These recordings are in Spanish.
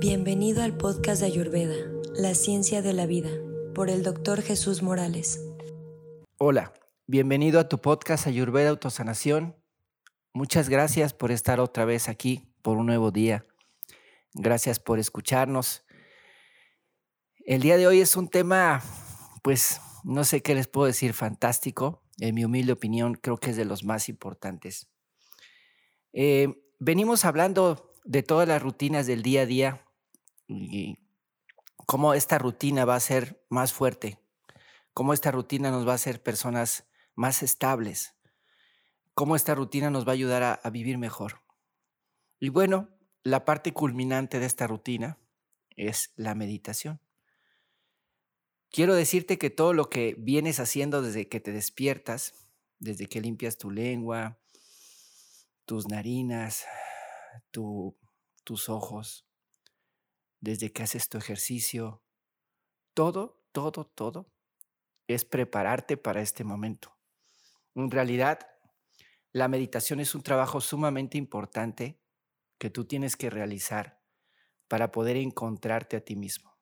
Bienvenido al podcast de Ayurveda, La Ciencia de la Vida, por el doctor Jesús Morales. Hola, bienvenido a tu podcast Ayurveda Autosanación. Muchas gracias por estar otra vez aquí por un nuevo día. Gracias por escucharnos. El día de hoy es un tema, pues, no sé qué les puedo decir, fantástico. En mi humilde opinión, creo que es de los más importantes. Eh, venimos hablando de todas las rutinas del día a día y cómo esta rutina va a ser más fuerte, cómo esta rutina nos va a hacer personas más estables, cómo esta rutina nos va a ayudar a, a vivir mejor. Y bueno, la parte culminante de esta rutina es la meditación. Quiero decirte que todo lo que vienes haciendo desde que te despiertas, desde que limpias tu lengua, tus narinas, tus ojos, desde que haces tu ejercicio, todo, todo, todo es prepararte para este momento. En realidad, la meditación es un trabajo sumamente importante que tú tienes que realizar para poder encontrarte a ti mismo.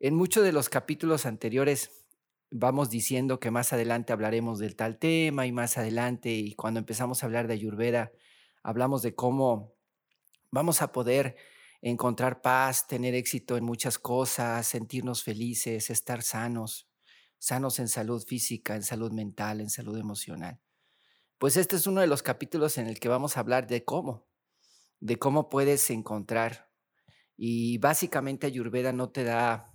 En muchos de los capítulos anteriores vamos diciendo que más adelante hablaremos del tal tema y más adelante, y cuando empezamos a hablar de Ayurveda, hablamos de cómo vamos a poder encontrar paz, tener éxito en muchas cosas, sentirnos felices, estar sanos, sanos en salud física, en salud mental, en salud emocional. Pues este es uno de los capítulos en el que vamos a hablar de cómo, de cómo puedes encontrar. Y básicamente Ayurveda no te da,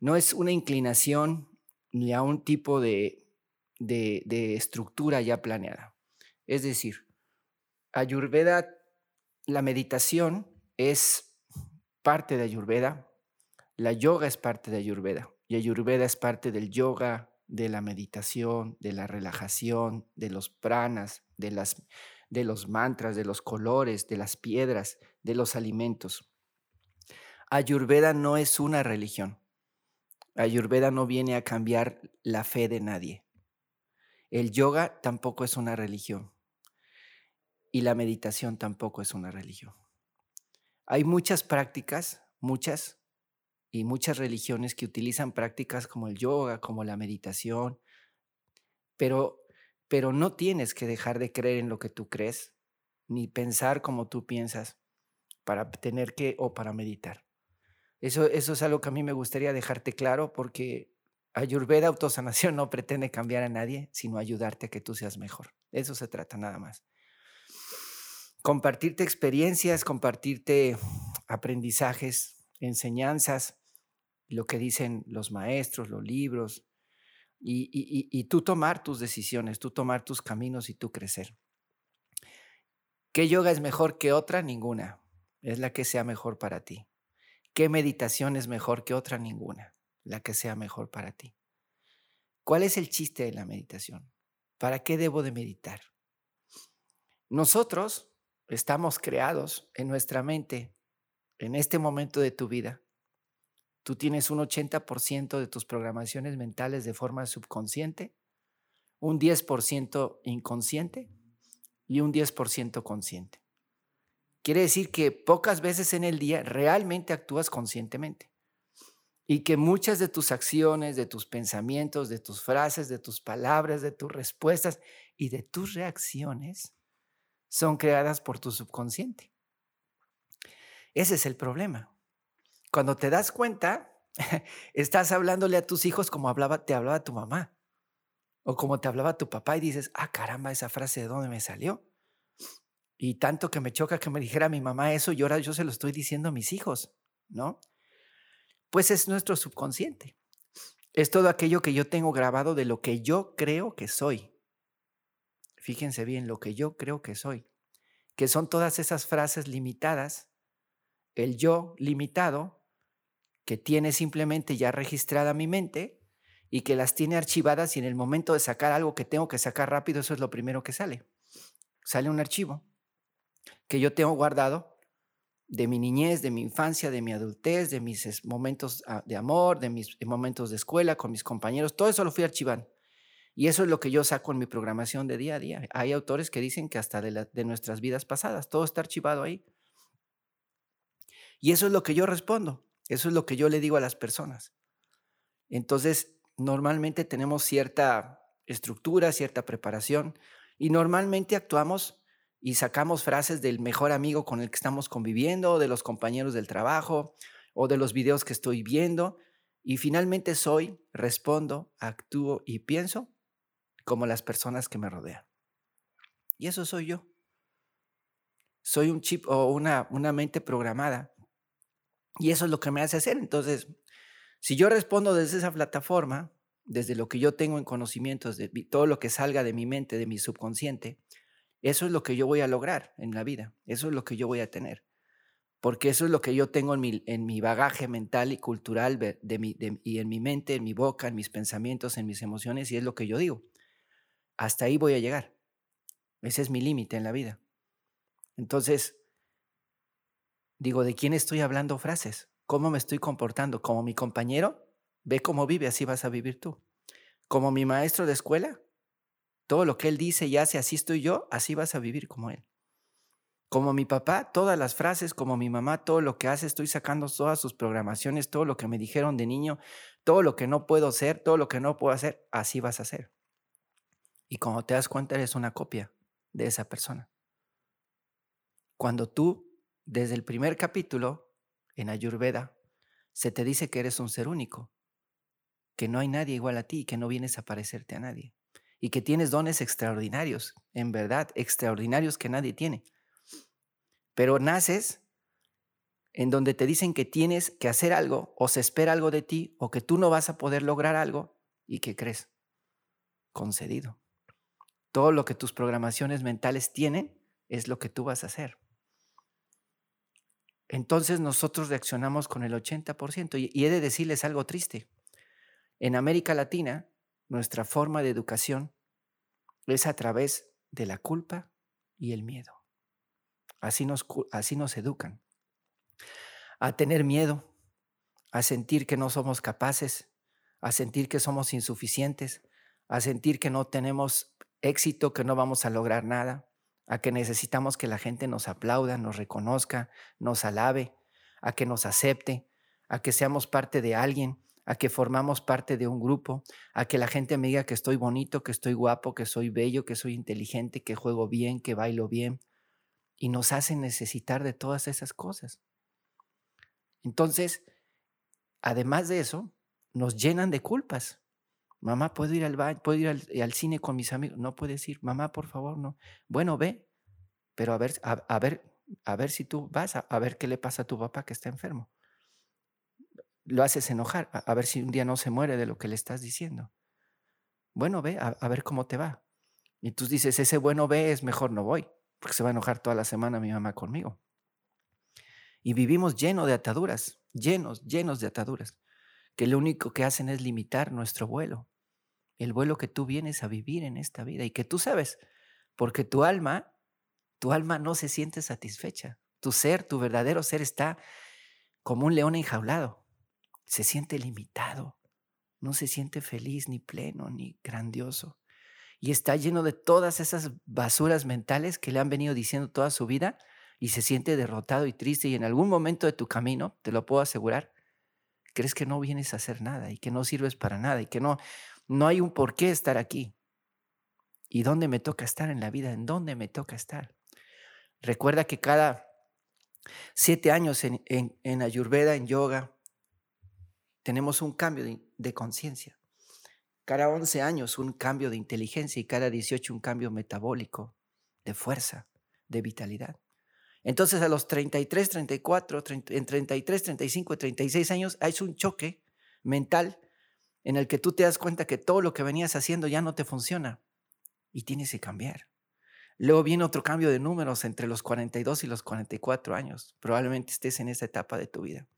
no es una inclinación ni a un tipo de, de, estructura ya planeada. Es decir, Ayurveda, la meditación es parte de Ayurveda, la yoga es parte de Ayurveda y Ayurveda es parte del yoga, de la meditación, de la relajación, de los pranas, de, las, de los mantras, de los colores, de las piedras, de los alimentos. Ayurveda no es una religión. Ayurveda no viene a cambiar la fe de nadie. El yoga tampoco es una religión. Y la meditación tampoco es una religión. Hay muchas prácticas, muchas, y muchas religiones que utilizan prácticas como el yoga, como la meditación, pero, pero no tienes que dejar de creer en lo que tú crees, ni pensar como tú piensas para tener que o para meditar. Eso, eso es algo que a mí me gustaría dejarte claro porque Ayurveda Autosanación no pretende cambiar a nadie, sino ayudarte a que tú seas mejor. eso se trata nada más. Compartirte experiencias, compartirte aprendizajes, enseñanzas, lo que dicen los maestros, los libros, y, tú tomar tus decisiones, tú tomar tus caminos y tú crecer. ¿Qué yoga es mejor que otra? Ninguna. Es la que sea mejor para ti. ¿Qué meditación es mejor que otra? Ninguna. La que sea mejor para ti. ¿Cuál es el chiste de la meditación? ¿Para qué debo de meditar? Nosotros estamos creados en nuestra mente en este momento de tu vida. Tú tienes un 80% de tus programaciones mentales de forma subconsciente, un 10% inconsciente y un 10% consciente. Quiere decir que pocas veces en el día realmente actúas conscientemente y que muchas de tus acciones, de tus pensamientos, de tus frases, de tus palabras, de tus respuestas y de tus reacciones son creadas por tu subconsciente. Ese es el problema. Cuando te das cuenta, estás hablándole a tus hijos como te hablaba tu mamá o como te hablaba tu papá y dices, ah, caramba, esa frase de dónde me salió. Y tanto que me choca que me dijera mi mamá eso y ahora yo se lo estoy diciendo a mis hijos, ¿no? Pues es nuestro subconsciente. Es todo aquello que yo tengo grabado de lo que yo creo que soy. Fíjense bien, lo que yo creo que soy. Que son todas esas frases limitadas, el yo limitado, que tiene simplemente ya registrada mi mente y que las tiene archivadas y en el momento de sacar algo que tengo que sacar rápido, eso es lo primero que sale. Sale un archivo que yo tengo guardado de mi niñez, de mi infancia, de mi adultez, de mis momentos ah, de amor, de mis momentos de escuela con mis compañeros, todo eso lo fui archivando. Y eso es lo que yo saco en mi programación de día a día. Hay autores que dicen que hasta de, de nuestras vidas pasadas, todo está archivado ahí. Y eso es lo que yo respondo, eso es lo que yo le digo a las personas. Entonces, normalmente tenemos cierta estructura, cierta preparación y normalmente actuamos y sacamos frases del mejor amigo con el que estamos conviviendo, de los compañeros del trabajo o de los videos que estoy viendo. Y finalmente soy, respondo, actúo y pienso como las personas que me rodean. Y eso soy yo. Soy un chip o una, una mente programada. Y eso es lo que me hace hacer. Entonces, si yo respondo desde esa plataforma, desde lo que yo tengo en conocimientos, de todo lo que salga de mi mente, de mi subconsciente, eso es lo que yo voy a lograr en la vida, eso es lo que yo voy a tener, porque eso es lo que yo tengo en mi, en mi bagaje mental y cultural de mi, y en mi mente, en mi boca, en mis pensamientos, en mis emociones, y es lo que yo digo. Hasta ahí voy a llegar. Ese es mi límite en la vida. Entonces, digo, ¿de quién estoy hablando frases? ¿Cómo me estoy comportando? ¿Como mi compañero? Ve cómo vive, así vas a vivir tú. ¿Como mi maestro de escuela? Todo lo que él dice y hace, así estoy yo, así vas a vivir como él. Como mi papá, todas las frases, como mi mamá, todo lo que hace, estoy sacando todas sus programaciones, todo lo que me dijeron de niño, todo lo que no puedo hacer, todo lo que no puedo hacer, así vas a hacer. Y como te das cuenta, eres una copia de esa persona. Cuando tú, desde el primer capítulo, en Ayurveda, se te dice que eres un ser único, que no hay nadie igual a ti, que no vienes a parecerte a nadie y que tienes dones extraordinarios, en verdad, extraordinarios que nadie tiene. Pero naces en donde te dicen que tienes que hacer algo o se espera algo de ti o que tú no vas a poder lograr algo y que crees concedido. Todo lo que tus programaciones mentales tienen es lo que tú vas a hacer. Entonces nosotros reaccionamos con el 80% y, he de decirles algo triste. En América Latina, nuestra forma de educación es a través de la culpa y el miedo. Así nos, así nos educan. A tener miedo, a sentir que no somos capaces, a sentir que somos insuficientes, a sentir que no tenemos éxito, que no vamos a lograr nada, a que necesitamos que la gente nos aplauda, nos reconozca, nos alabe, a que nos acepte, a que seamos parte de alguien, a que formamos parte de un grupo, a que la gente me diga que estoy bonito, que estoy guapo, que soy bello, que soy inteligente, que juego bien, que bailo bien. Y nos hacen necesitar de todas esas cosas. Entonces, además de eso, nos llenan de culpas. Mamá, ¿puedo ir al baño? ¿Puedo ir al, cine con mis amigos? No puedes ir. Mamá, por favor, no. Bueno, ve, pero a ver, a, ver, a ver si tú vas, a ver qué le pasa a tu papá que está enfermo lo haces enojar, a, ver si un día no se muere de lo que le estás diciendo. Bueno, ve, a, ver cómo te va. Y tú dices, ese bueno ve es mejor no voy, porque se va a enojar toda la semana mi mamá conmigo. Y vivimos llenos de ataduras, llenos, llenos de ataduras, que lo único que hacen es limitar nuestro vuelo, el vuelo que tú vienes a vivir en esta vida y que tú sabes, porque tu alma, tu alma no se siente satisfecha. Tu ser, tu verdadero ser está como un león enjaulado se siente limitado, no se siente feliz, ni pleno, ni grandioso. Y está lleno de todas esas basuras mentales que le han venido diciendo toda su vida y se siente derrotado y triste y en algún momento de tu camino, te lo puedo asegurar, crees que no vienes a hacer nada y que no sirves para nada y que no, no hay un por qué estar aquí. ¿Y dónde me toca estar en la vida? ¿En dónde me toca estar? Recuerda que cada siete años en, Ayurveda, en yoga, tenemos un cambio de, conciencia. Cada 11 años un cambio de inteligencia y cada 18 un cambio metabólico, de fuerza, de vitalidad. Entonces a los 33, 34, en 33, 35 y 36 años hay un choque mental en el que tú te das cuenta que todo lo que venías haciendo ya no te funciona y tienes que cambiar. Luego viene otro cambio de números entre los 42 y los 44 años. Probablemente estés en esa etapa de tu vida,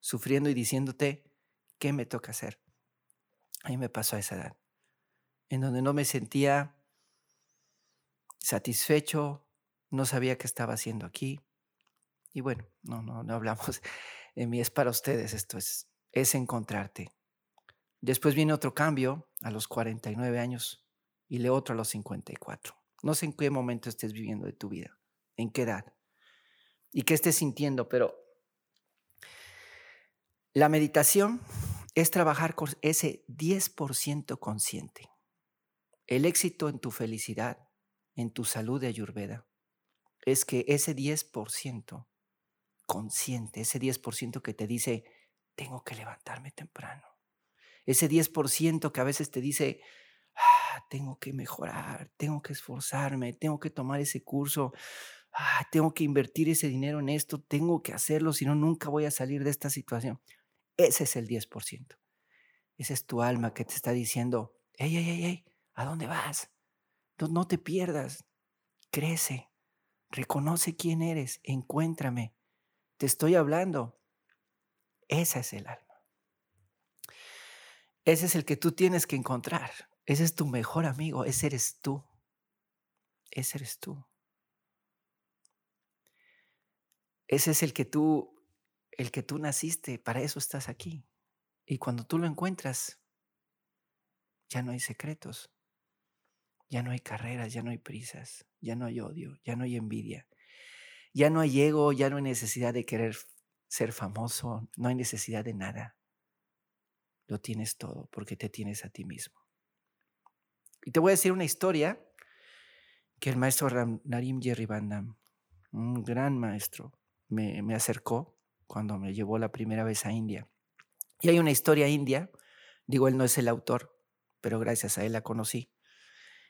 sufriendo y diciéndote, ¿Qué me toca hacer? A mí me pasó a esa edad, en donde no me sentía satisfecho, no sabía qué estaba haciendo aquí. Y bueno, no, no, no hablamos de mí, es para ustedes, esto es, es encontrarte. Después viene otro cambio a los 49 años y le otro a los 54. No sé en qué momento estés viviendo de tu vida, en qué edad y qué estés sintiendo, pero La meditación es trabajar con ese 10% consciente. El éxito en tu felicidad, en tu salud de Ayurveda, es que ese 10% consciente, ese 10% que te dice, tengo que levantarme temprano, ese 10% que a veces te dice, ah, tengo que mejorar, tengo que esforzarme, tengo que tomar ese curso, ah, tengo que invertir ese dinero en esto, tengo que hacerlo, si no, nunca voy a salir de esta situación. Ese es el 10%. Esa es tu alma que te está diciendo, hey, hey, hey, hey, ¿a dónde vas? No, no te pierdas, crece, reconoce quién eres, encuéntrame, te estoy hablando. Ese es el alma. Ese es el que tú tienes que encontrar. Ese es tu mejor amigo, ese eres tú. Ese eres tú. Ese es el que tú el que tú naciste, para eso estás aquí. Y cuando tú lo encuentras, ya no hay secretos, ya no hay carreras, ya no hay prisas, ya no hay odio, ya no hay envidia, ya no hay ego, ya no hay necesidad de querer ser famoso, no hay necesidad de nada. Lo tienes todo porque te tienes a ti mismo. Y te voy a decir una historia que el maestro Narim Jerry Bandam, un gran maestro, me, me acercó cuando me llevó la primera vez a India. Y hay una historia india, digo, él no es el autor, pero gracias a él la conocí.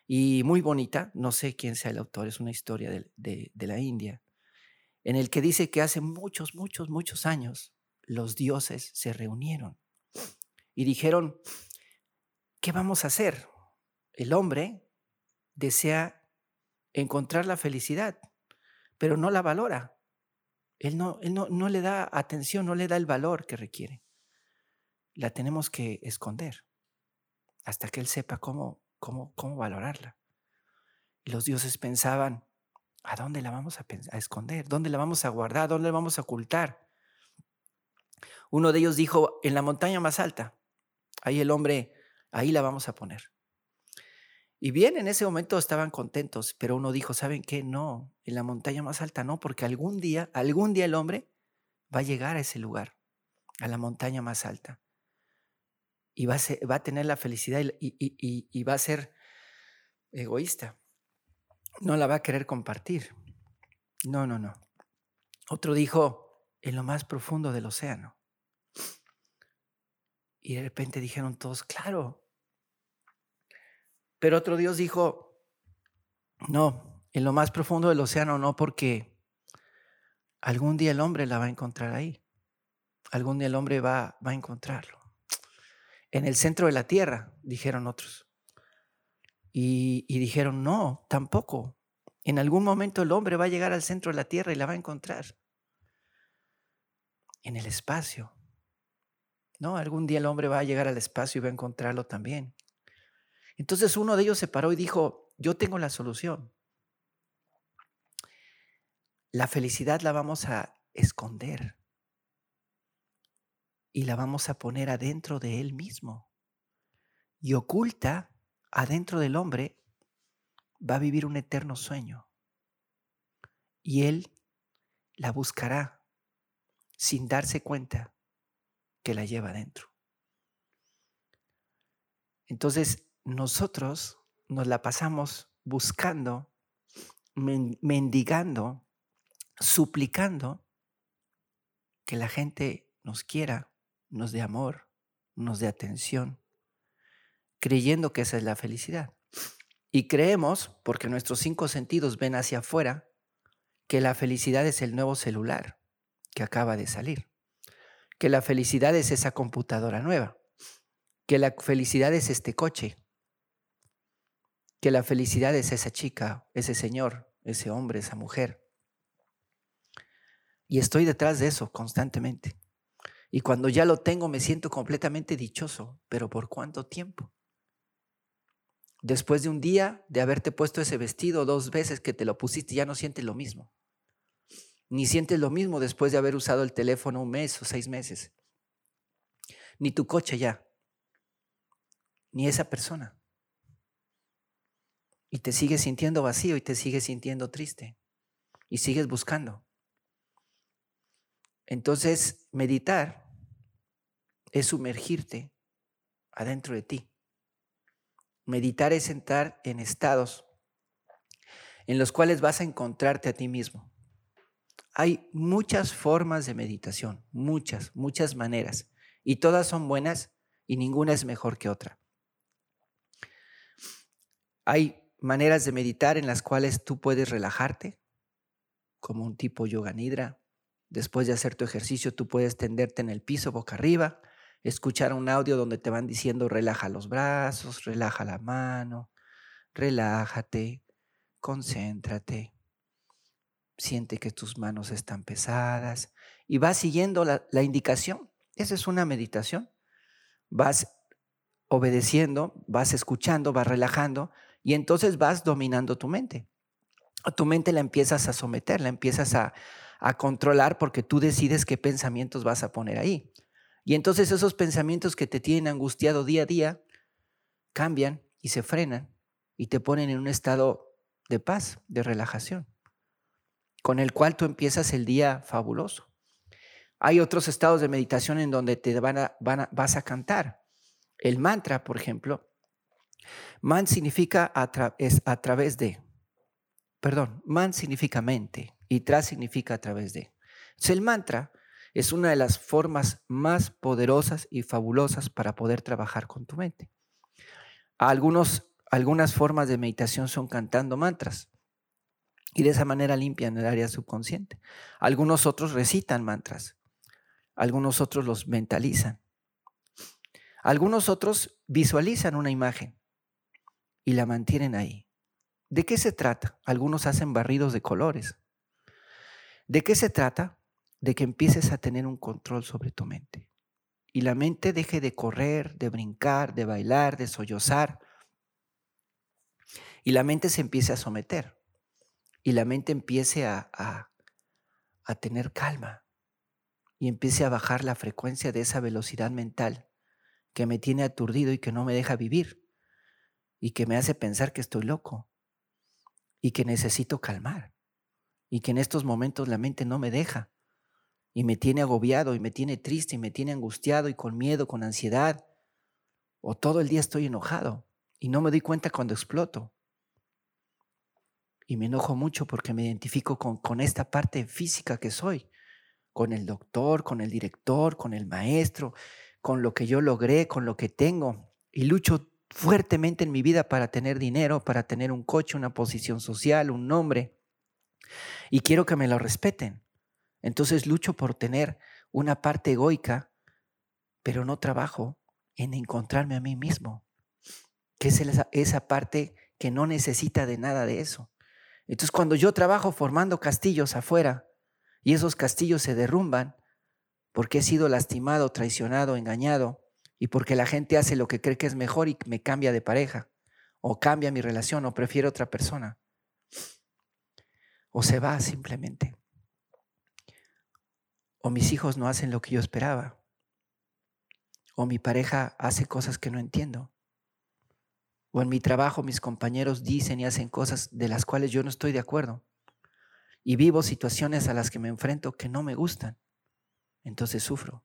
Y muy bonita, no sé quién sea el autor, es una historia de, de la India, en el que dice que hace muchos, muchos, muchos años los dioses se reunieron y dijeron, ¿qué vamos a hacer? El hombre desea encontrar la felicidad, pero no la valora. Él, no, no, le da atención, no le da el valor que requiere. La tenemos que esconder hasta que Él sepa cómo, cómo, cómo valorarla. Los dioses pensaban, ¿a dónde la vamos a, a esconder? ¿Dónde la vamos a guardar? ¿Dónde la vamos a ocultar? Uno de ellos dijo, en la montaña más alta. Ahí el hombre, ahí la vamos a poner. Y bien, en ese momento estaban contentos, pero uno dijo, ¿saben qué? No, en la montaña más alta no, porque algún día, algún día el hombre va a llegar a ese lugar, a la montaña más alta. Y va a, va a tener la felicidad y, y va a ser egoísta. No la va a querer compartir. No, no, no. Otro dijo, en lo más profundo del océano. Y de repente dijeron todos, claro, pero otro Dios dijo, no, en lo más profundo del océano no, porque algún día el hombre la va a encontrar ahí. Algún día el hombre va, va a encontrarlo. En el centro de la tierra, dijeron otros. Y, y dijeron, no, tampoco. En algún momento el hombre va a llegar al centro de la tierra y la va a encontrar. En el espacio. No, algún día el hombre va a llegar al espacio y va a encontrarlo también. Entonces uno de ellos se paró y dijo, yo tengo la solución. La felicidad la vamos a esconder y la vamos a poner adentro de él mismo. Y oculta adentro del hombre va a vivir un eterno sueño. Y él la buscará sin darse cuenta que la lleva adentro. Entonces, nosotros nos la pasamos buscando, mendigando, suplicando que la gente nos quiera, nos dé amor, nos dé atención, creyendo que esa es la felicidad. Y creemos, porque nuestros cinco sentidos ven hacia afuera, que la felicidad es el nuevo celular que acaba de salir, que la felicidad es esa computadora nueva, que la felicidad es este coche, que la felicidad es esa chica, ese señor, ese hombre, esa mujer. Y estoy detrás de eso constantemente. Y cuando ya lo tengo me siento completamente dichoso, pero ¿por cuánto tiempo? Después de un día de haberte puesto ese vestido dos veces que te lo pusiste, ya no sientes lo mismo. Ni sientes lo mismo después de haber usado el teléfono un mes o seis meses. Ni tu coche ya. Ni esa persona y te sigues sintiendo vacío y te sigues sintiendo triste y sigues buscando. Entonces, meditar es sumergirte adentro de ti. Meditar es entrar en estados en los cuales vas a encontrarte a ti mismo. Hay muchas formas de meditación, muchas, muchas maneras, y todas son buenas y ninguna es mejor que otra. Hay maneras de meditar en las cuales tú puedes relajarte, como un tipo yoga nidra. Después de hacer tu ejercicio, tú puedes tenderte en el piso boca arriba, escuchar un audio donde te van diciendo relaja los brazos, relaja la mano, relájate, concéntrate, siente que tus manos están pesadas y vas siguiendo la, indicación. Esa es una meditación. Vas obedeciendo, vas escuchando, vas relajando y entonces vas dominando tu mente. Tu mente la empiezas a someter, la empiezas a, a controlar porque tú decides qué pensamientos vas a poner ahí. Y entonces esos pensamientos que te tienen angustiado día a día cambian y se frenan y te ponen en un estado de paz, de relajación, con el cual tú empiezas el día fabuloso. Hay otros estados de meditación en donde te van a, vas a cantar. El mantra, por ejemplo, man significa es a través de, perdón, man significa mente y tra significa a través de. El mantra es una de las formas más poderosas y fabulosas para poder trabajar con tu mente. Algunos, algunas formas de meditación son cantando mantras y de esa manera limpian el área subconsciente. Algunos otros recitan mantras, algunos otros los mentalizan, algunos otros visualizan una imagen y la mantienen ahí. ¿De qué se trata? Algunos hacen barridos de colores. ¿De qué se trata? De que empieces a tener un control sobre tu mente. Y la mente deje de correr, de brincar, de bailar, de sollozar. Y la mente se empiece a someter. Y la mente empiece a, a, tener calma. Y empiece a bajar la frecuencia de esa velocidad mental que me tiene aturdido y que no me deja vivir. Y que me hace pensar que estoy loco. Y que necesito calmar y que en estos momentos la mente no me deja y me tiene agobiado y me tiene triste y me tiene angustiado y con miedo, con ansiedad, o todo el día estoy enojado y no me doy cuenta cuando exploto. Y me enojo mucho porque me identifico con, con esta parte física que soy, con el doctor, con el director, con el maestro, con lo que yo logré, con lo que tengo. Y lucho fuertemente en mi vida para tener dinero, para tener un coche, una posición social, un nombre y quiero que me lo respeten. Entonces lucho por tener una parte egoica, pero no trabajo en encontrarme a mí mismo, que es esa, parte que no necesita de nada de eso. Entonces cuando yo trabajo formando castillos afuera y esos castillos se derrumban porque he sido lastimado, traicionado, engañado y porque la gente hace lo que cree que es mejor y me cambia de pareja o cambia mi relación o prefiere otra persona o se va simplemente. O mis hijos no hacen lo que yo esperaba. O mi pareja hace cosas que no entiendo. O en mi trabajo mis compañeros dicen y hacen cosas de las cuales yo no estoy de acuerdo. Y vivo situaciones a las que me enfrento que no me gustan. Entonces sufro.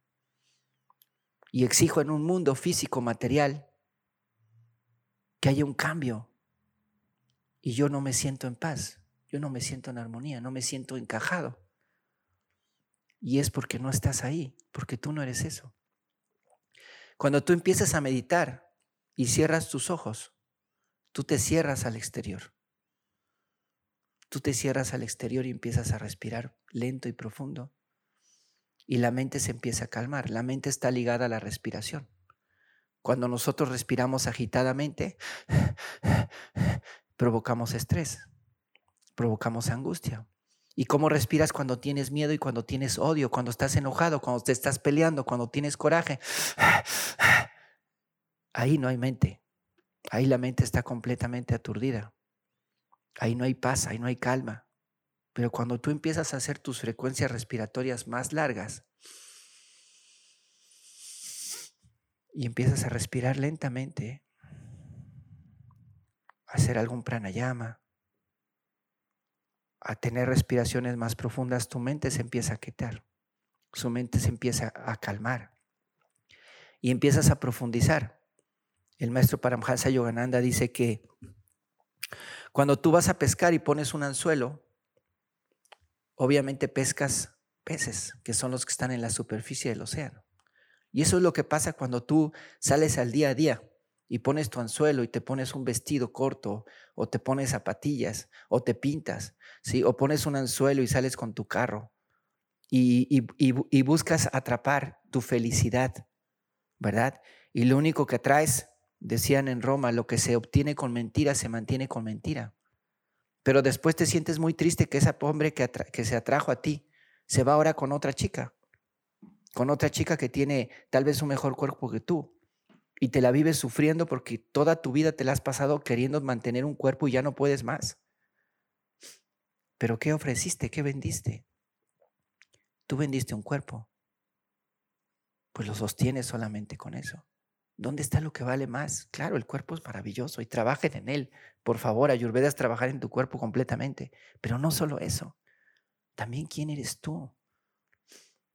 Y exijo en un mundo físico, material, que haya un cambio. Y yo no me siento en paz yo no me siento en armonía, no me siento encajado. Y es porque no estás ahí, porque tú no eres eso. Cuando tú empiezas a meditar y cierras tus ojos, tú te cierras al exterior. Tú te cierras al exterior y empiezas a respirar lento y profundo. Y la mente se empieza a calmar. La mente está ligada a la respiración. Cuando nosotros respiramos agitadamente, provocamos estrés provocamos angustia. ¿Y cómo respiras cuando tienes miedo y cuando tienes odio, cuando estás enojado, cuando te estás peleando, cuando tienes coraje? Ahí no hay mente. Ahí la mente está completamente aturdida. Ahí no hay paz, ahí no hay calma. Pero cuando tú empiezas a hacer tus frecuencias respiratorias más largas y empiezas a respirar lentamente, hacer algún pranayama, a tener respiraciones más profundas, tu mente se empieza a quitar, su mente se empieza a calmar. y empiezas a profundizar. El maestro Paramhansa Yogananda dice que cuando tú vas a pescar y pones un anzuelo, obviamente pescas peces, que son los que están en la superficie del océano. Y eso es lo que pasa cuando tú sales al día a día y pones tu anzuelo y te pones un vestido corto o te pones zapatillas o te pintas, ¿sí? o pones un anzuelo y sales con tu carro y, y, buscas atrapar tu felicidad, ¿verdad? Y lo único que traes, decían en Roma, lo que se obtiene con mentira se mantiene con mentira. Pero después te sientes muy triste que ese hombre que, que se atrajo a ti se va ahora con otra chica, con otra chica que tiene tal vez un mejor cuerpo que tú y te la vives sufriendo porque toda tu vida te la has pasado queriendo mantener un cuerpo y ya no puedes más. Pero ¿qué ofreciste? ¿Qué vendiste? Tú vendiste un cuerpo. Pues lo sostienes solamente con eso. ¿Dónde está lo que vale más? Claro, el cuerpo es maravilloso y trabajen en él. Por favor, Ayurveda es trabajar en tu cuerpo completamente. Pero no solo eso. También quién eres tú.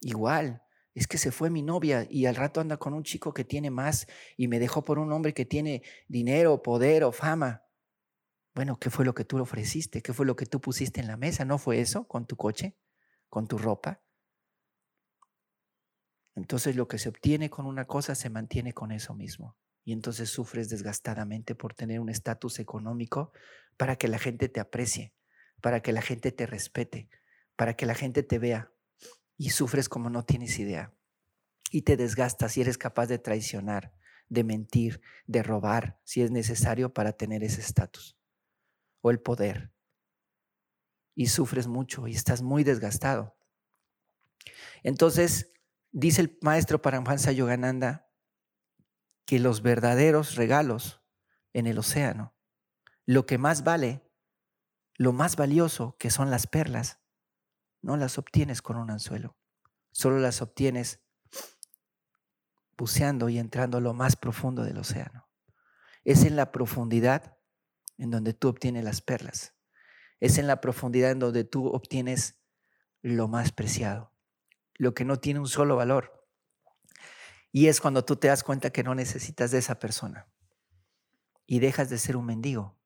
Igual, es que se fue mi novia y al rato anda con un chico que tiene más y me dejó por un hombre que tiene dinero, poder o fama. Bueno, ¿qué fue lo que tú le ofreciste? ¿Qué fue lo que tú pusiste en la mesa? ¿No fue eso con tu coche? ¿Con tu ropa? Entonces lo que se obtiene con una cosa se mantiene con eso mismo. Y entonces sufres desgastadamente por tener un estatus económico para que la gente te aprecie, para que la gente te respete, para que la gente te vea, y sufres como no tienes idea. Y te desgastas y eres capaz de traicionar, de mentir, de robar, si es necesario para tener ese estatus o el poder. Y sufres mucho y estás muy desgastado. Entonces, dice el maestro Paramhansa Yogananda que los verdaderos regalos en el océano, lo que más vale, lo más valioso que son las perlas, no las obtienes con un anzuelo, solo las obtienes buceando y entrando a lo más profundo del océano. Es en la profundidad en donde tú obtienes las perlas. Es en la profundidad en donde tú obtienes lo más preciado, lo que no tiene un solo valor. Y es cuando tú te das cuenta que no necesitas de esa persona y dejas de ser un mendigo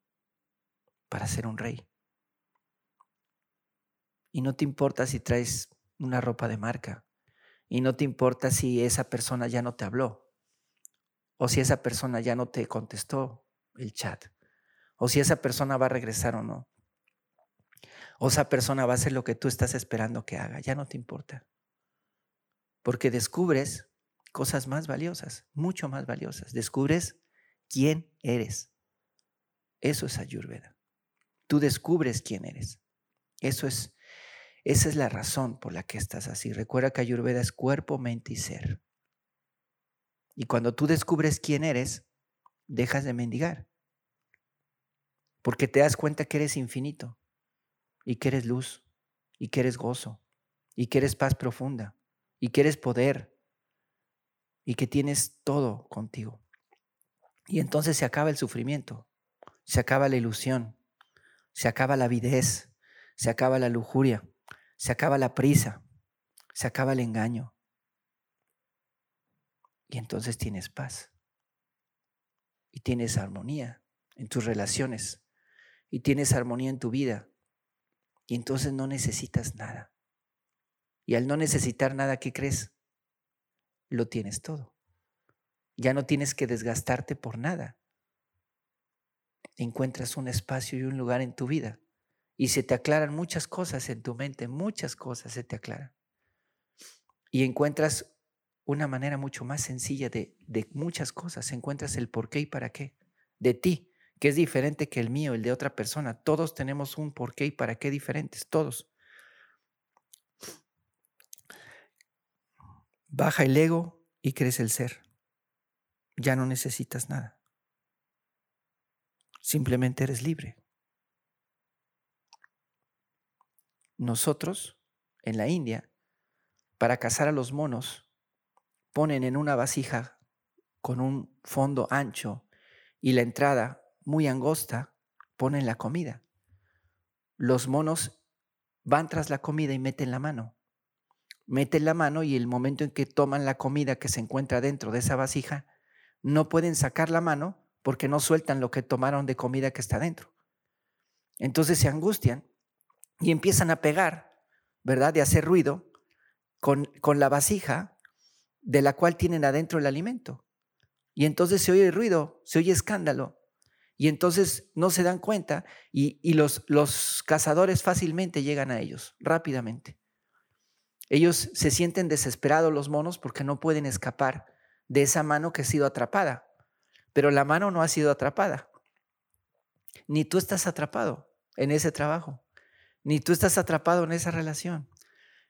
para ser un rey. Y no te importa si traes una ropa de marca. Y no te importa si esa persona ya no te habló. O si esa persona ya no te contestó el chat. O si esa persona va a regresar o no. O esa persona va a hacer lo que tú estás esperando que haga. Ya no te importa. Porque descubres cosas más valiosas, mucho más valiosas. Descubres quién eres. Eso es Ayurveda. Tú descubres quién eres. Eso es esa es la razón por la que estás así. Recuerda que Ayurveda es cuerpo, mente y ser. Y cuando tú descubres quién eres, dejas de mendigar. Porque te das cuenta que eres infinito y que eres luz y que eres gozo y que eres paz profunda y que eres poder y que tienes todo contigo. Y entonces se acaba el sufrimiento, se acaba la ilusión, se acaba la avidez, se acaba la lujuria, se acaba la prisa, se acaba el engaño. Y entonces tienes paz. Y tienes armonía en tus relaciones. Y tienes armonía en tu vida. Y entonces no necesitas nada. Y al no necesitar nada, ¿qué crees? Lo tienes todo. Ya no tienes que desgastarte por nada. Encuentras un espacio y un lugar en tu vida y se te aclaran muchas cosas en tu mente, muchas cosas se te aclaran. Y encuentras una manera mucho más sencilla de, de muchas cosas, encuentras el por qué y para qué de ti, que es diferente que el mío, el de otra persona. Todos tenemos un por qué y para qué diferentes, todos. Baja el ego y crece el ser. Ya no necesitas nada. Simplemente eres libre. Nosotros, en la India, para cazar a los monos, ponen en una vasija con un fondo ancho y la entrada muy angosta, ponen la comida. Los monos van tras la comida y meten la mano. Meten la mano y el momento en que toman la comida que se encuentra dentro de esa vasija, no pueden sacar la mano porque no sueltan lo que tomaron de comida que está dentro. Entonces se angustian y empiezan a pegar, ¿verdad? De hacer ruido con, con la vasija de la cual tienen adentro el alimento. Y entonces se oye ruido, se oye escándalo. Y entonces no se dan cuenta y, y los, los cazadores fácilmente llegan a ellos, rápidamente. Ellos se sienten desesperados los monos porque no pueden escapar de esa mano que ha sido atrapada. Pero la mano no ha sido atrapada. Ni tú estás atrapado en ese trabajo. Ni tú estás atrapado en esa relación.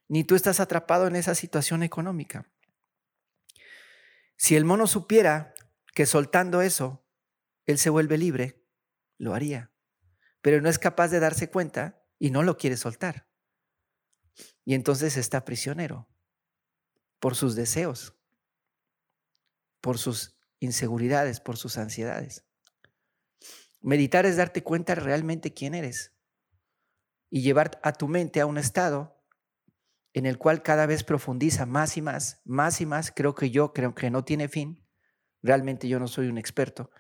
Ni tú estás atrapado en esa situación económica. Si el mono supiera que soltando eso, él se vuelve libre, lo haría. Pero no es capaz de darse cuenta y no lo quiere soltar. Y entonces está prisionero por sus deseos, por sus inseguridades, por sus ansiedades. Meditar es darte cuenta realmente quién eres y llevar a tu mente a un estado en el cual cada vez profundiza más y más, más y más. Creo que yo creo que no tiene fin. Realmente yo no soy un experto,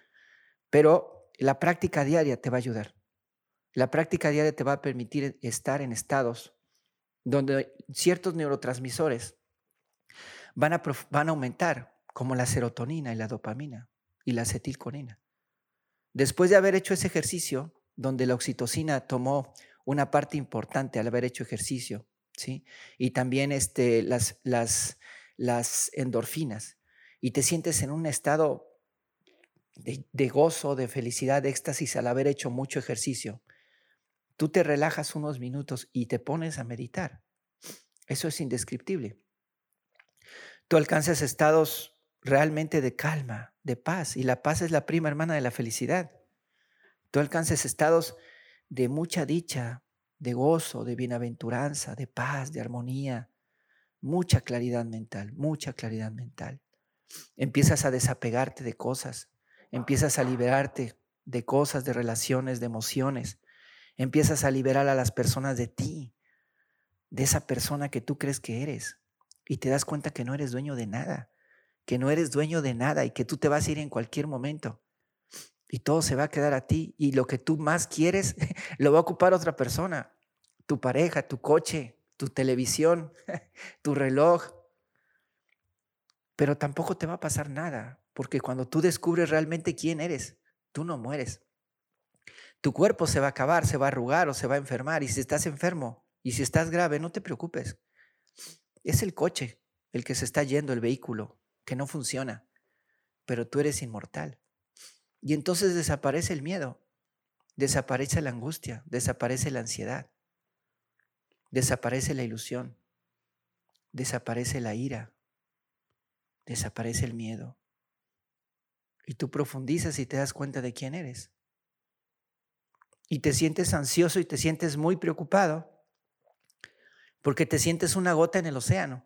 pero la práctica diaria te va a ayudar. La práctica diaria te va a permitir estar en estados donde ciertos neurotransmisores van a, van a aumentar, como la serotonina y la dopamina y la acetilcolina. Después de haber hecho ese ejercicio, donde la oxitocina tomó una parte importante al haber hecho ejercicio, y también este, las, las, las endorfinas. Y te sientes en un estado de, de, gozo, de felicidad, de éxtasis al haber hecho mucho ejercicio. Tú te relajas unos minutos y te pones a meditar. Eso es indescriptible. Tú alcanzas estados realmente de calma, de paz, y la paz es la prima hermana de la felicidad. Tú alcanzas estados de mucha dicha, de gozo, de bienaventuranza, de paz, de armonía, mucha claridad mental, mucha claridad mental. Empiezas a desapegarte de cosas, empiezas a liberarte de cosas, de relaciones, de emociones, empiezas a liberar a las personas de ti, de esa persona que tú crees que eres, y te das cuenta que no eres dueño de nada, que no eres dueño de nada y que tú te vas a ir en cualquier momento y todo se va a quedar a ti y lo que tú más quieres lo va a ocupar otra persona, tu pareja, tu coche, tu televisión, tu reloj. Pero tampoco te va a pasar nada, porque cuando tú descubres realmente quién eres, tú no mueres. Tu cuerpo se va a acabar, se va a arrugar o se va a enfermar y si estás enfermo y si estás grave, no te preocupes. Es el coche el que se está yendo, el vehículo, que no funciona, pero tú eres inmortal. Y entonces desaparece el miedo, desaparece la angustia, desaparece la ansiedad, desaparece la ilusión, desaparece la ira, desaparece el miedo. Y tú profundizas y te das cuenta de quién eres. Y te sientes ansioso y te sientes muy preocupado porque te sientes una gota en el océano.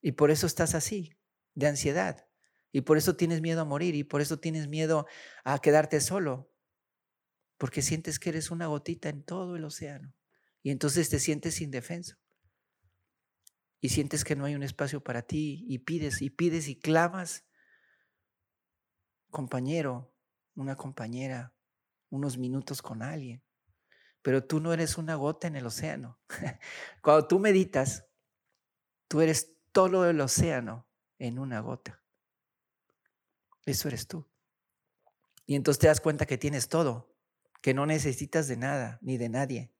Y por eso estás así, de ansiedad. Y por eso tienes miedo a morir y por eso tienes miedo a quedarte solo. Porque sientes que eres una gotita en todo el océano. Y entonces te sientes indefenso. Y sientes que no hay un espacio para ti y pides y pides y clamas. Compañero, una compañera, unos minutos con alguien. Pero tú no eres una gota en el océano. Cuando tú meditas, tú eres todo el océano en una gota. Eso eres tú. Y entonces te das cuenta que tienes todo, que no necesitas de nada ni de nadie.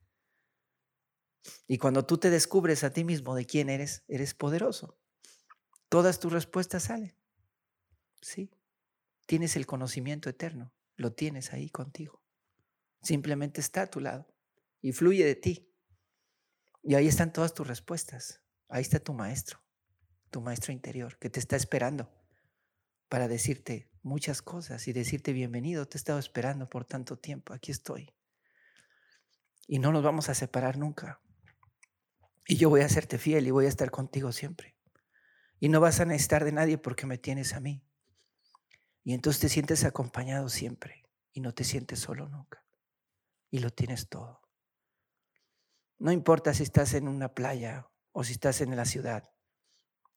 Y cuando tú te descubres a ti mismo de quién eres, eres poderoso. Todas tus respuestas salen. Sí. Tienes el conocimiento eterno, lo tienes ahí contigo. Simplemente está a tu lado y fluye de ti. Y ahí están todas tus respuestas. Ahí está tu maestro, tu maestro interior, que te está esperando para decirte muchas cosas y decirte bienvenido, te he estado esperando por tanto tiempo, aquí estoy. Y no nos vamos a separar nunca. Y yo voy a serte fiel y voy a estar contigo siempre. Y no vas a necesitar de nadie porque me tienes a mí. Y entonces te sientes acompañado siempre y no te sientes solo nunca. Y lo tienes todo. No importa si estás en una playa o si estás en la ciudad,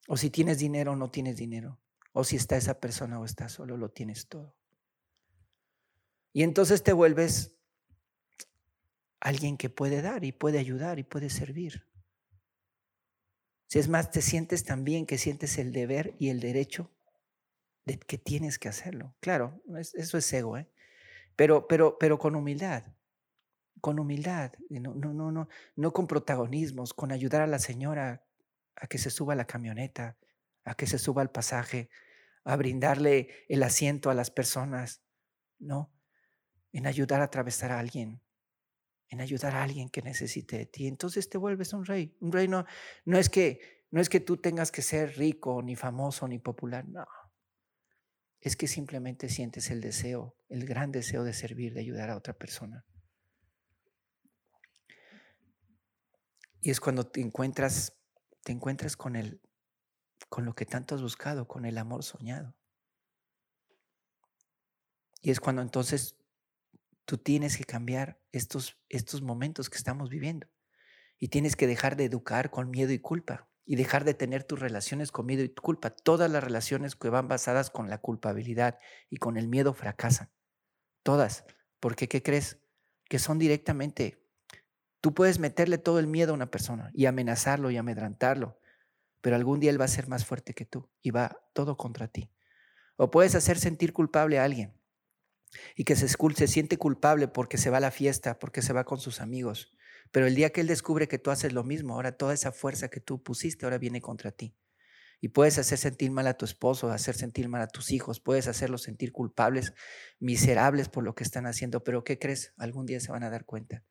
o si tienes dinero o no tienes dinero, o si está esa persona o está solo, lo tienes todo. Y entonces te vuelves alguien que puede dar y puede ayudar y puede servir. Si es más, te sientes también que sientes el deber y el derecho que tienes que hacerlo. Claro, eso es ego, ¿eh? pero, pero, pero con humildad, con humildad, no, no, no, no, no con protagonismos, con ayudar a la señora a que se suba a la camioneta, a que se suba al pasaje, a brindarle el asiento a las personas, no, en ayudar a atravesar a alguien, en ayudar a alguien que necesite de ti. Entonces te vuelves un rey. Un rey no, no, es que, no es que tú tengas que ser rico, ni famoso, ni popular, no. Es que simplemente sientes el deseo, el gran deseo de servir, de ayudar a otra persona. Y es cuando te encuentras, te encuentras con el, con lo que tanto has buscado, con el amor soñado. Y es cuando entonces Tú tienes que cambiar estos, estos momentos que estamos viviendo. Y tienes que dejar de educar con miedo y culpa. Y dejar de tener tus relaciones con miedo y culpa. Todas las relaciones que van basadas con la culpabilidad y con el miedo fracasan. Todas. Porque, ¿qué crees? Que son directamente. Tú puedes meterle todo el miedo a una persona y amenazarlo y amedrantarlo. Pero algún día él va a ser más fuerte que tú y va todo contra ti. O puedes hacer sentir culpable a alguien y que se, se siente culpable porque se va a la fiesta, porque se va con sus amigos. Pero el día que él descubre que tú haces lo mismo, ahora toda esa fuerza que tú pusiste ahora viene contra ti. Y puedes hacer sentir mal a tu esposo, hacer sentir mal a tus hijos, puedes hacerlos sentir culpables, miserables por lo que están haciendo, pero ¿qué crees? Algún día se van a dar cuenta.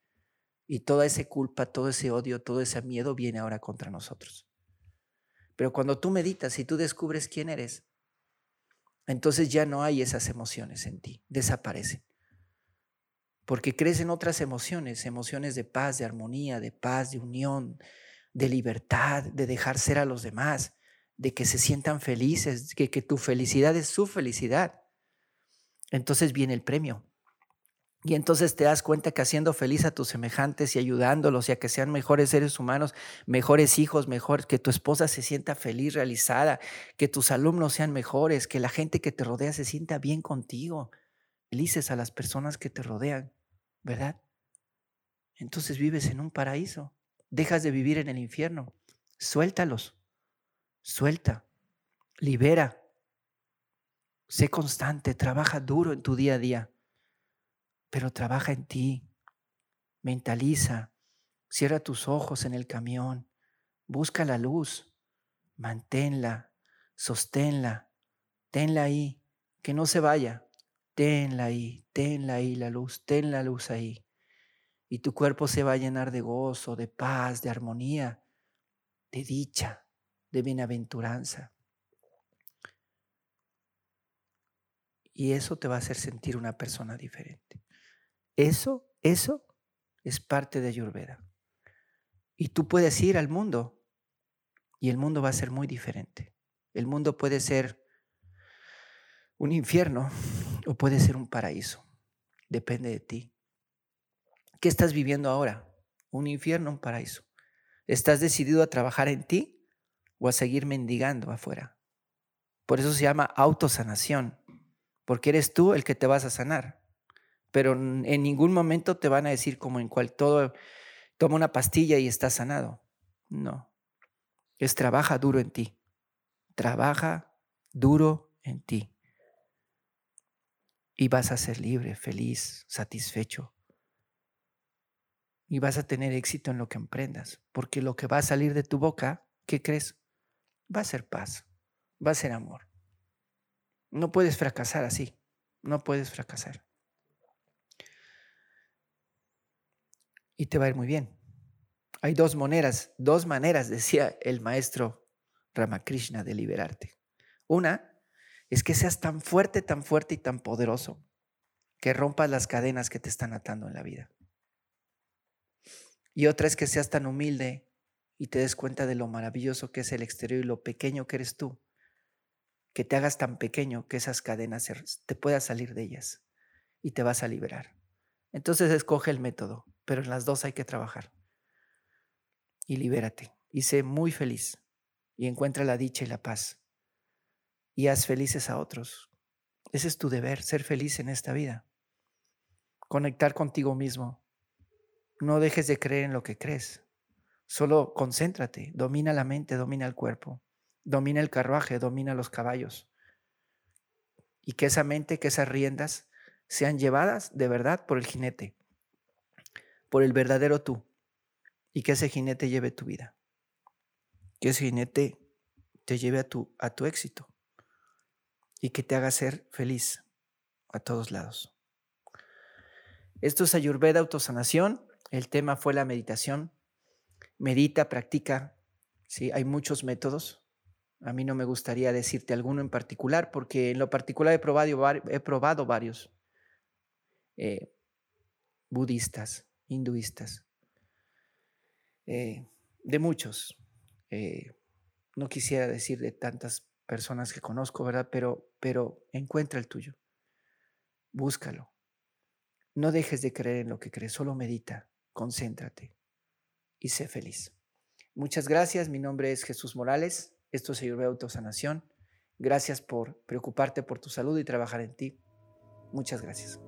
Y toda esa culpa, todo ese odio, todo ese miedo viene ahora contra nosotros. Pero cuando tú meditas y tú descubres quién eres, entonces ya no hay esas emociones en ti, desaparecen. Porque crees en otras emociones, emociones de paz, de armonía, de paz, de unión, de libertad, de dejar ser a los demás, de que se sientan felices, que, que tu felicidad es su felicidad. Entonces viene el premio. Y entonces te das cuenta que haciendo feliz a tus semejantes y ayudándolos y a que sean mejores seres humanos, mejores hijos, mejor, que tu esposa se sienta feliz, realizada, que tus alumnos sean mejores, que la gente que te rodea se sienta bien contigo, felices a las personas que te rodean, ¿verdad? Entonces vives en un paraíso, dejas de vivir en el infierno, suéltalos, suelta, libera, sé constante, trabaja duro en tu día a día pero trabaja en ti, mentaliza, cierra tus ojos en el camión, busca la luz, manténla, sosténla, tenla ahí, que no se vaya, tenla ahí, tenla ahí la luz, ten la luz ahí. Y tu cuerpo se va a llenar de gozo, de paz, de armonía, de dicha, de bienaventuranza. Y eso te va a hacer sentir una persona diferente. Eso, eso es parte de Ayurveda. Y tú puedes ir al mundo y el mundo va a ser muy diferente. El mundo puede ser un infierno o puede ser un paraíso. Depende de ti. ¿Qué estás viviendo ahora? ¿Un infierno un paraíso? ¿Estás decidido a trabajar en ti o a seguir mendigando afuera? Por eso se llama autosanación, porque eres tú el que te vas a sanar pero en ningún momento te van a decir como en cual todo, toma una pastilla y está sanado. No, es trabaja duro en ti, trabaja duro en ti. Y vas a ser libre, feliz, satisfecho. Y vas a tener éxito en lo que emprendas, porque lo que va a salir de tu boca, ¿qué crees? Va a ser paz, va a ser amor. No puedes fracasar así, no puedes fracasar. y te va a ir muy bien. Hay dos maneras, dos maneras, decía el maestro Ramakrishna, de liberarte. Una es que seas tan fuerte, tan fuerte y tan poderoso que rompas las cadenas que te están atando en la vida. Y otra es que seas tan humilde y te des cuenta de lo maravilloso que es el exterior y lo pequeño que eres tú, que te hagas tan pequeño que esas cadenas te puedas salir de ellas y te vas a liberar. Entonces escoge el método pero en las dos hay que trabajar. Y libérate. y sé muy feliz y encuentra la dicha y la paz y haz felices a otros. Ese es tu deber, ser feliz en esta vida. Conectar contigo mismo. No dejes de creer en lo que crees. Solo concéntrate, domina la mente, domina el cuerpo, domina el carruaje, domina los caballos. Y que esa mente, que esas riendas sean llevadas de verdad por el jinete, por el verdadero tú, y que ese jinete lleve tu vida. Que ese jinete te lleve a tu, a tu éxito y que te haga ser feliz a todos lados. Esto es Ayurveda Autosanación. El tema fue la meditación. Medita, practica. Sí, hay muchos métodos. A mí no me gustaría decirte alguno en particular porque en lo particular he probado, varios eh, budistas, hinduistas, eh, de muchos. Eh, no quisiera decir de tantas personas que conozco, ¿verdad? Pero, pero encuentra el tuyo. Búscalo. No dejes de creer en lo que crees, solo medita, concéntrate y sé feliz. Muchas gracias, mi nombre es Jesús Morales, esto es Ayurveda Autosanación. Gracias por preocuparte por tu salud y trabajar en ti. Muchas gracias.